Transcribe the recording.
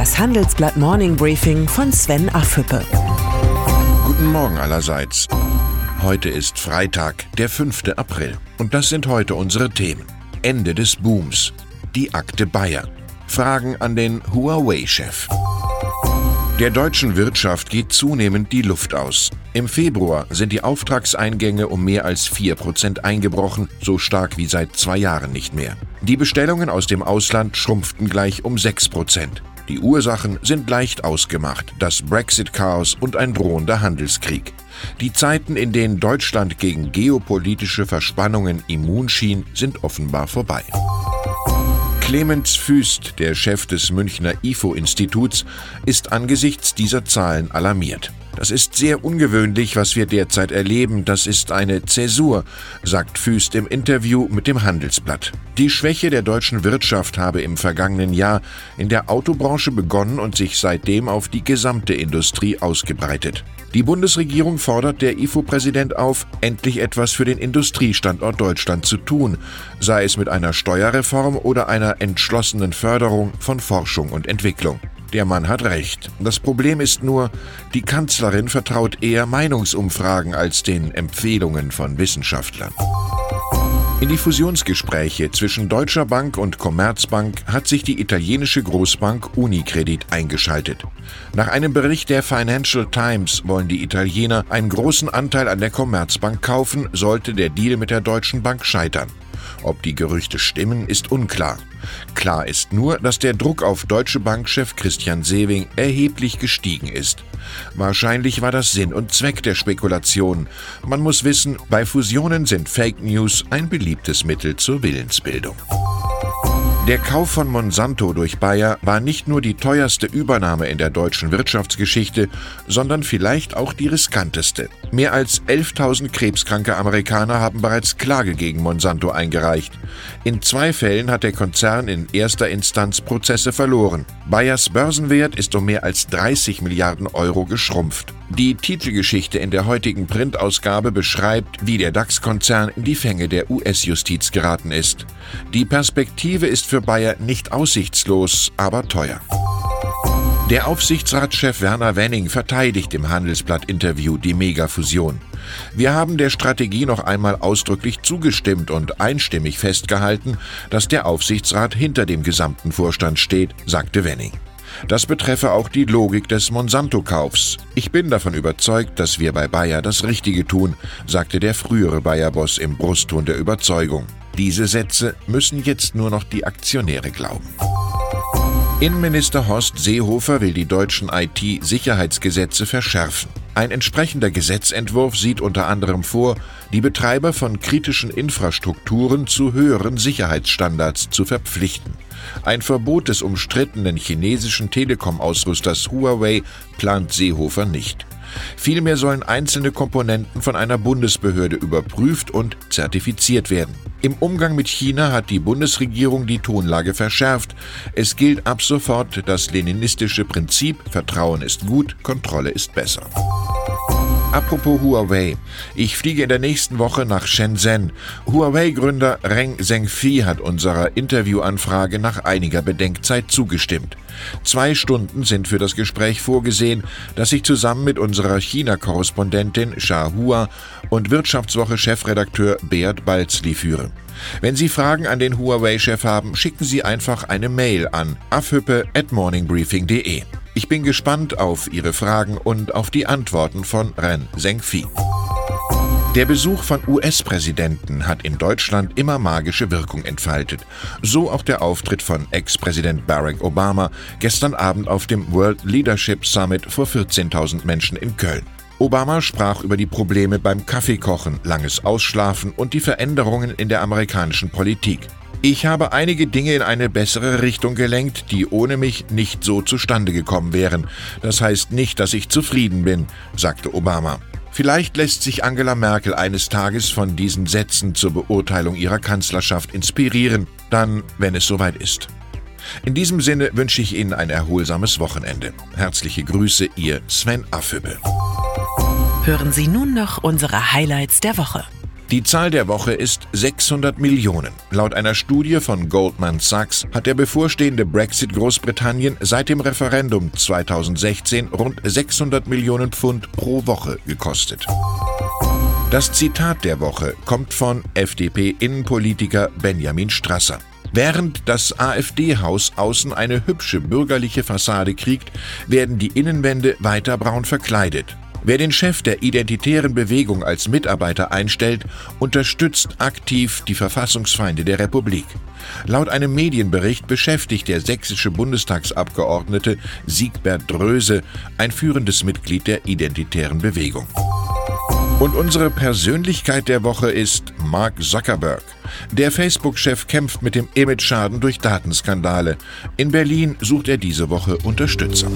Das Handelsblatt Morning Briefing von Sven Affüppe. Guten Morgen allerseits. Heute ist Freitag, der 5. April. Und das sind heute unsere Themen. Ende des Booms. Die Akte Bayer. Fragen an den Huawei-Chef. Der deutschen Wirtschaft geht zunehmend die Luft aus. Im Februar sind die Auftragseingänge um mehr als 4% eingebrochen, so stark wie seit zwei Jahren nicht mehr. Die Bestellungen aus dem Ausland schrumpften gleich um 6%. Die Ursachen sind leicht ausgemacht, das Brexit-Chaos und ein drohender Handelskrieg. Die Zeiten, in denen Deutschland gegen geopolitische Verspannungen immun schien, sind offenbar vorbei. Clemens Füst, der Chef des Münchner IFO-Instituts, ist angesichts dieser Zahlen alarmiert. Das ist sehr ungewöhnlich, was wir derzeit erleben. Das ist eine Zäsur, sagt Füst im Interview mit dem Handelsblatt. Die Schwäche der deutschen Wirtschaft habe im vergangenen Jahr in der Autobranche begonnen und sich seitdem auf die gesamte Industrie ausgebreitet. Die Bundesregierung fordert der IFO-Präsident auf, endlich etwas für den Industriestandort Deutschland zu tun, sei es mit einer Steuerreform oder einer entschlossenen Förderung von Forschung und Entwicklung. Der Mann hat recht. Das Problem ist nur, die Kanzlerin vertraut eher Meinungsumfragen als den Empfehlungen von Wissenschaftlern. In die Fusionsgespräche zwischen Deutscher Bank und Commerzbank hat sich die italienische Großbank Unicredit eingeschaltet. Nach einem Bericht der Financial Times wollen die Italiener einen großen Anteil an der Commerzbank kaufen, sollte der Deal mit der Deutschen Bank scheitern. Ob die Gerüchte stimmen, ist unklar. Klar ist nur, dass der Druck auf Deutsche Bankchef Christian Sewing erheblich gestiegen ist. Wahrscheinlich war das Sinn und Zweck der Spekulation. Man muss wissen, bei Fusionen sind Fake News ein beliebtes Mittel zur Willensbildung. Der Kauf von Monsanto durch Bayer war nicht nur die teuerste Übernahme in der deutschen Wirtschaftsgeschichte, sondern vielleicht auch die riskanteste. Mehr als 11.000 krebskranke Amerikaner haben bereits Klage gegen Monsanto eingereicht. In zwei Fällen hat der Konzern in erster Instanz Prozesse verloren. Bayers Börsenwert ist um mehr als 30 Milliarden Euro geschrumpft. Die Titelgeschichte in der heutigen Printausgabe beschreibt, wie der DAX-Konzern in die Fänge der US-Justiz geraten ist. Die Perspektive ist für Bayer nicht aussichtslos, aber teuer. Der Aufsichtsratschef Werner Wenning verteidigt im Handelsblatt-Interview die Megafusion. Wir haben der Strategie noch einmal ausdrücklich zugestimmt und einstimmig festgehalten, dass der Aufsichtsrat hinter dem gesamten Vorstand steht, sagte Wenning. Das betreffe auch die Logik des Monsanto-Kaufs. Ich bin davon überzeugt, dass wir bei Bayer das Richtige tun, sagte der frühere Bayer-Boss im Brustton der Überzeugung. Diese Sätze müssen jetzt nur noch die Aktionäre glauben. Innenminister Horst Seehofer will die deutschen IT-Sicherheitsgesetze verschärfen. Ein entsprechender Gesetzentwurf sieht unter anderem vor, die Betreiber von kritischen Infrastrukturen zu höheren Sicherheitsstandards zu verpflichten. Ein Verbot des umstrittenen chinesischen Telekom-Ausrüsters Huawei plant Seehofer nicht. Vielmehr sollen einzelne Komponenten von einer Bundesbehörde überprüft und zertifiziert werden. Im Umgang mit China hat die Bundesregierung die Tonlage verschärft. Es gilt ab sofort das leninistische Prinzip Vertrauen ist gut, Kontrolle ist besser. Apropos Huawei. Ich fliege in der nächsten Woche nach Shenzhen. Huawei-Gründer Reng Zhengfi hat unserer Interviewanfrage nach einiger Bedenkzeit zugestimmt. Zwei Stunden sind für das Gespräch vorgesehen, das ich zusammen mit unserer China-Korrespondentin Xia Hua und Wirtschaftswoche-Chefredakteur Beat Balzli führe. Wenn Sie Fragen an den Huawei-Chef haben, schicken Sie einfach eine Mail an afhüppe at morningbriefing.de. Ich bin gespannt auf Ihre Fragen und auf die Antworten von Ren Zhengfi. Der Besuch von US-Präsidenten hat in Deutschland immer magische Wirkung entfaltet. So auch der Auftritt von Ex-Präsident Barack Obama gestern Abend auf dem World Leadership Summit vor 14.000 Menschen in Köln. Obama sprach über die Probleme beim Kaffeekochen, langes Ausschlafen und die Veränderungen in der amerikanischen Politik. Ich habe einige Dinge in eine bessere Richtung gelenkt, die ohne mich nicht so zustande gekommen wären. Das heißt nicht, dass ich zufrieden bin, sagte Obama. Vielleicht lässt sich Angela Merkel eines Tages von diesen Sätzen zur Beurteilung ihrer Kanzlerschaft inspirieren, dann, wenn es soweit ist. In diesem Sinne wünsche ich Ihnen ein erholsames Wochenende. Herzliche Grüße, Ihr Sven Affübel. Hören Sie nun noch unsere Highlights der Woche. Die Zahl der Woche ist 600 Millionen. Laut einer Studie von Goldman Sachs hat der bevorstehende Brexit Großbritannien seit dem Referendum 2016 rund 600 Millionen Pfund pro Woche gekostet. Das Zitat der Woche kommt von FDP-Innenpolitiker Benjamin Strasser. Während das AfD-Haus außen eine hübsche bürgerliche Fassade kriegt, werden die Innenwände weiter braun verkleidet. Wer den Chef der identitären Bewegung als Mitarbeiter einstellt, unterstützt aktiv die Verfassungsfeinde der Republik. Laut einem Medienbericht beschäftigt der sächsische Bundestagsabgeordnete Siegbert Dröse ein führendes Mitglied der identitären Bewegung. Und unsere Persönlichkeit der Woche ist Mark Zuckerberg. Der Facebook-Chef kämpft mit dem Image-Schaden durch Datenskandale. In Berlin sucht er diese Woche Unterstützung.